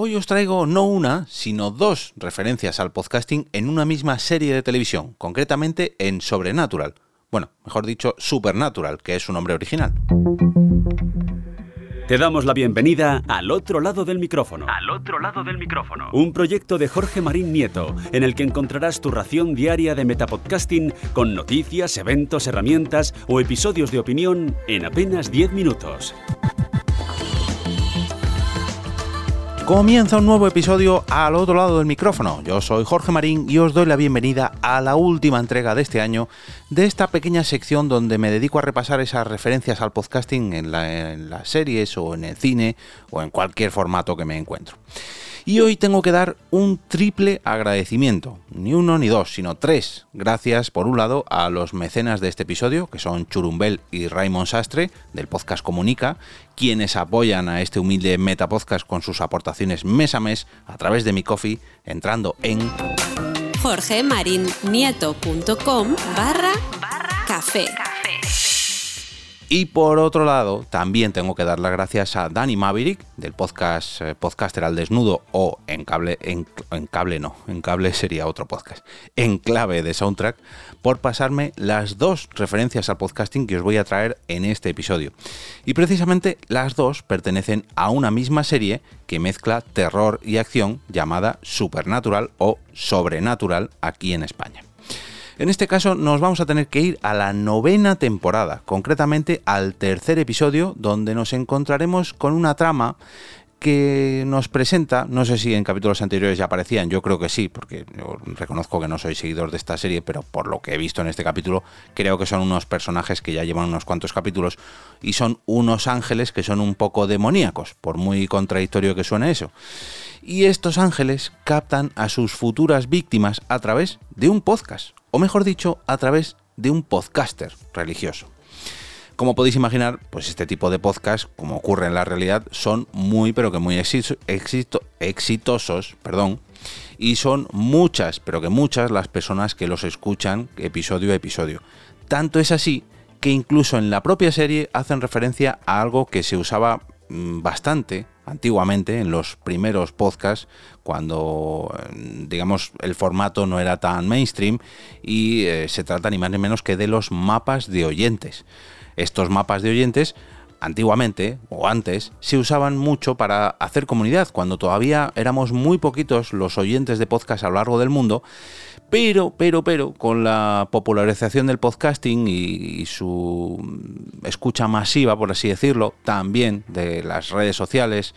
Hoy os traigo no una, sino dos referencias al podcasting en una misma serie de televisión, concretamente en Sobrenatural. Bueno, mejor dicho, Supernatural, que es su nombre original. Te damos la bienvenida al otro lado del micrófono. Al otro lado del micrófono. Un proyecto de Jorge Marín Nieto, en el que encontrarás tu ración diaria de metapodcasting con noticias, eventos, herramientas o episodios de opinión en apenas 10 minutos. Comienza un nuevo episodio al otro lado del micrófono. Yo soy Jorge Marín y os doy la bienvenida a la última entrega de este año de esta pequeña sección donde me dedico a repasar esas referencias al podcasting en, en las series o en el cine o en cualquier formato que me encuentro. Y hoy tengo que dar un triple agradecimiento, ni uno ni dos, sino tres. Gracias, por un lado, a los mecenas de este episodio, que son Churumbel y Raymond Sastre, del podcast Comunica, quienes apoyan a este humilde metapodcast con sus aportaciones mes a mes a través de mi coffee, entrando en jorgemarinieto.com barra café. Y por otro lado, también tengo que dar las gracias a Dani Maverick del podcast eh, Podcaster al Desnudo o en cable, en, cable no, en cable sería otro podcast, en clave de soundtrack, por pasarme las dos referencias al podcasting que os voy a traer en este episodio. Y precisamente las dos pertenecen a una misma serie que mezcla terror y acción llamada Supernatural o Sobrenatural aquí en España. En este caso nos vamos a tener que ir a la novena temporada, concretamente al tercer episodio, donde nos encontraremos con una trama que nos presenta, no sé si en capítulos anteriores ya aparecían, yo creo que sí, porque yo reconozco que no soy seguidor de esta serie, pero por lo que he visto en este capítulo, creo que son unos personajes que ya llevan unos cuantos capítulos y son unos ángeles que son un poco demoníacos, por muy contradictorio que suene eso. Y estos ángeles captan a sus futuras víctimas a través de un podcast, o mejor dicho, a través de un podcaster religioso. Como podéis imaginar, pues este tipo de podcast, como ocurre en la realidad, son muy pero que muy exitosos, perdón, y son muchas, pero que muchas las personas que los escuchan episodio a episodio. Tanto es así que incluso en la propia serie hacen referencia a algo que se usaba mm, bastante antiguamente en los primeros podcasts cuando digamos el formato no era tan mainstream y eh, se trata ni más ni menos que de los mapas de oyentes. Estos mapas de oyentes antiguamente o antes se usaban mucho para hacer comunidad, cuando todavía éramos muy poquitos los oyentes de podcast a lo largo del mundo pero, pero, pero, con la popularización del podcasting y, su escucha masiva, por así decirlo, también de las redes sociales,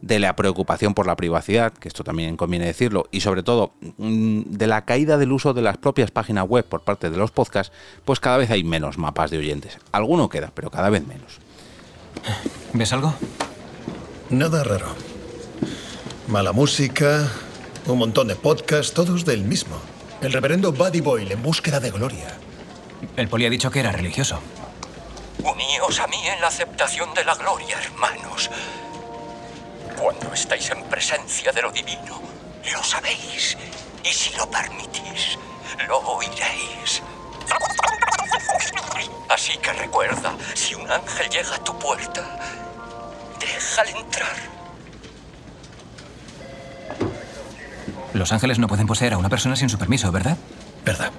de la preocupación por la privacidad, que esto también conviene decirlo, y sobre todo mm, de la caída del uso de las propias páginas web por parte de los podcasts, pues cada vez hay menos mapas de oyentes. Alguno queda, pero cada vez menos. ¿Ves algo? Nada raro. Mala música, un montón de podcasts, todos del mismo. El reverendo Buddy Boyle en búsqueda de gloria. El poli ha dicho que era religioso. Uníos a mí en la aceptación de la gloria, hermanos. Cuando estáis en presencia de lo divino, lo sabéis. Y si lo permitís, lo oiréis. Así que recuerda, si un ángel llega a tu puerta, déjale entrar. Los ángeles no pueden poseer a una persona sin su permiso, ¿verdad? Verdad.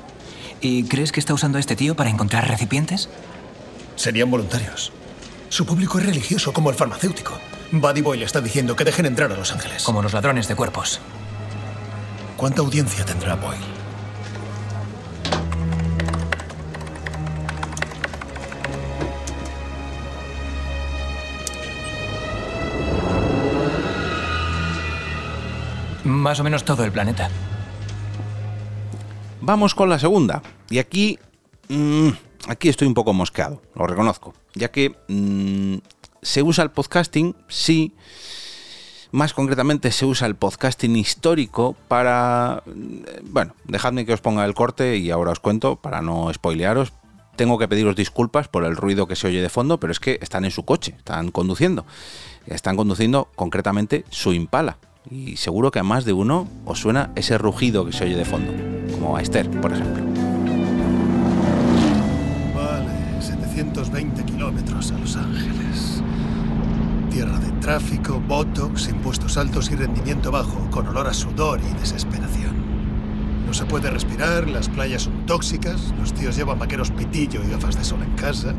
¿Y crees que está usando a este tío para encontrar recipientes? Serían voluntarios. Su público es religioso, como el farmacéutico. Buddy Boy le está diciendo que dejen entrar a los ángeles. Como los ladrones de cuerpos. ¿Cuánta audiencia tendrá Boyle? Más o menos todo el planeta. Vamos con la segunda. Y aquí. Mm, aquí estoy un poco mosqueado, lo reconozco. Ya que mm, se usa el podcasting, sí. Más concretamente se usa el podcasting histórico para... Mm, bueno, dejadme que os ponga el corte y ahora os cuento para no spoilearos. Tengo que pediros disculpas por el ruido que se oye de fondo, pero es que están en su coche, están conduciendo. Están conduciendo concretamente su Impala y seguro que a más de uno os suena ese rugido que se oye de fondo, como a Esther, por ejemplo. Vale, 720 kilómetros a Los Ángeles. tierra de tráfico, botox, impuestos altos y rendimiento bajo, con olor a sudor y desesperación. No se puede respirar, las playas son tóxicas, los tíos llevan vaqueros pitillo y gafas de sol en casa.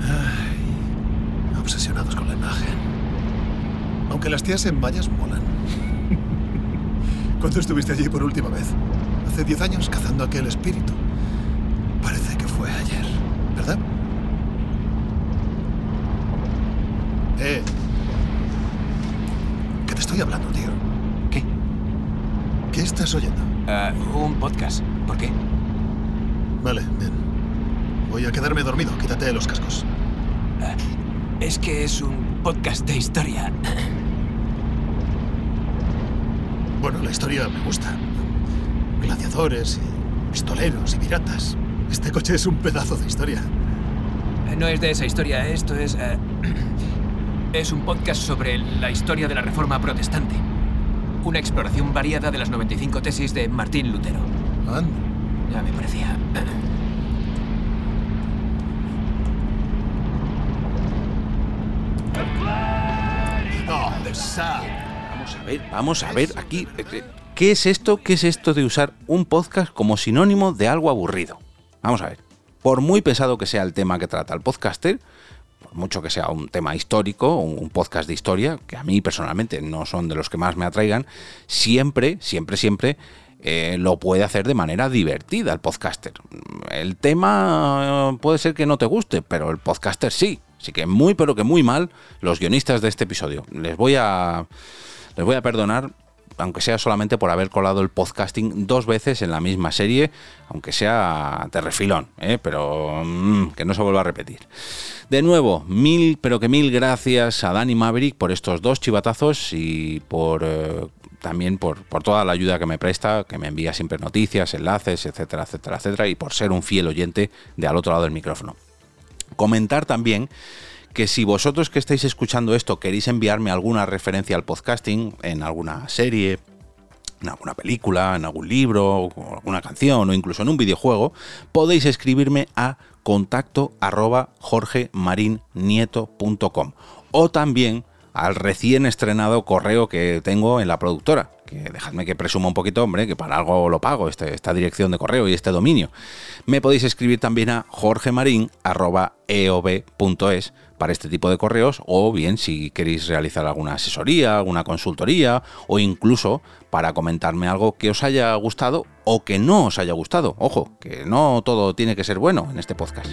Ay, obsesionados con la imagen. Aunque las tías en mallas molan. ¿Cuándo estuviste allí por última vez? Hace 10 años cazando aquel espíritu. Parece que fue ayer, ¿verdad? Eh. ¿Qué te estoy hablando, tío? ¿Qué? ¿Qué estás oyendo? Ah, un podcast. ¿Por qué? Vale, bien. Voy a quedarme dormido. Quítate los cascos. Ah, es que es un podcast de historia. Bueno, la historia me gusta. Gladiadores y pistoleros y piratas. Este coche es un pedazo de historia. No es de esa historia, esto es... eh, es un podcast sobre la historia de la Reforma Protestante. Una exploración variada de las 95 tesis de Martín Lutero. Anda. Ya me parecía. Oh, the. Vamos a ver, vamos a ver aquí. eh, ¿Qué es esto? ¿Qué es esto de usar un podcast como sinónimo de algo aburrido? Vamos a ver. Por muy pesado que sea el tema que trata el podcaster, por mucho que sea un tema histórico, un un podcast de historia, que a mí personalmente no son de los que más me atraigan, siempre, siempre, siempre eh, lo puede hacer de manera divertida el podcaster. El tema eh, puede ser que no te guste, pero el podcaster sí. Así que muy, pero que muy mal los guionistas de este episodio. Les voy a, les voy a perdonar, aunque sea solamente por haber colado el podcasting dos veces en la misma serie, aunque sea de refilón, ¿eh? pero mm, que no se vuelva a repetir. De nuevo, mil, pero que mil gracias a Dani Maverick por estos dos chivatazos y por eh, también por, por toda la ayuda que me presta, que me envía siempre noticias, enlaces, etcétera, etcétera, etcétera, y por ser un fiel oyente de al otro lado del micrófono. Comentar también que si vosotros que estáis escuchando esto queréis enviarme alguna referencia al podcasting en alguna serie, en alguna película, en algún libro, o alguna canción o incluso en un videojuego, podéis escribirme a contacto arroba jorgemarinieto.com o también al recién estrenado correo que tengo en la productora. Dejadme que presuma un poquito, hombre, que para algo lo pago, este- esta dirección de correo y este dominio. Me podéis escribir también a jorgemarin.eob.es para este tipo de correos, o bien si queréis realizar alguna asesoría, alguna consultoría, o incluso para comentarme algo que os haya gustado o que no os haya gustado. Ojo, que no todo tiene que ser bueno en este podcast.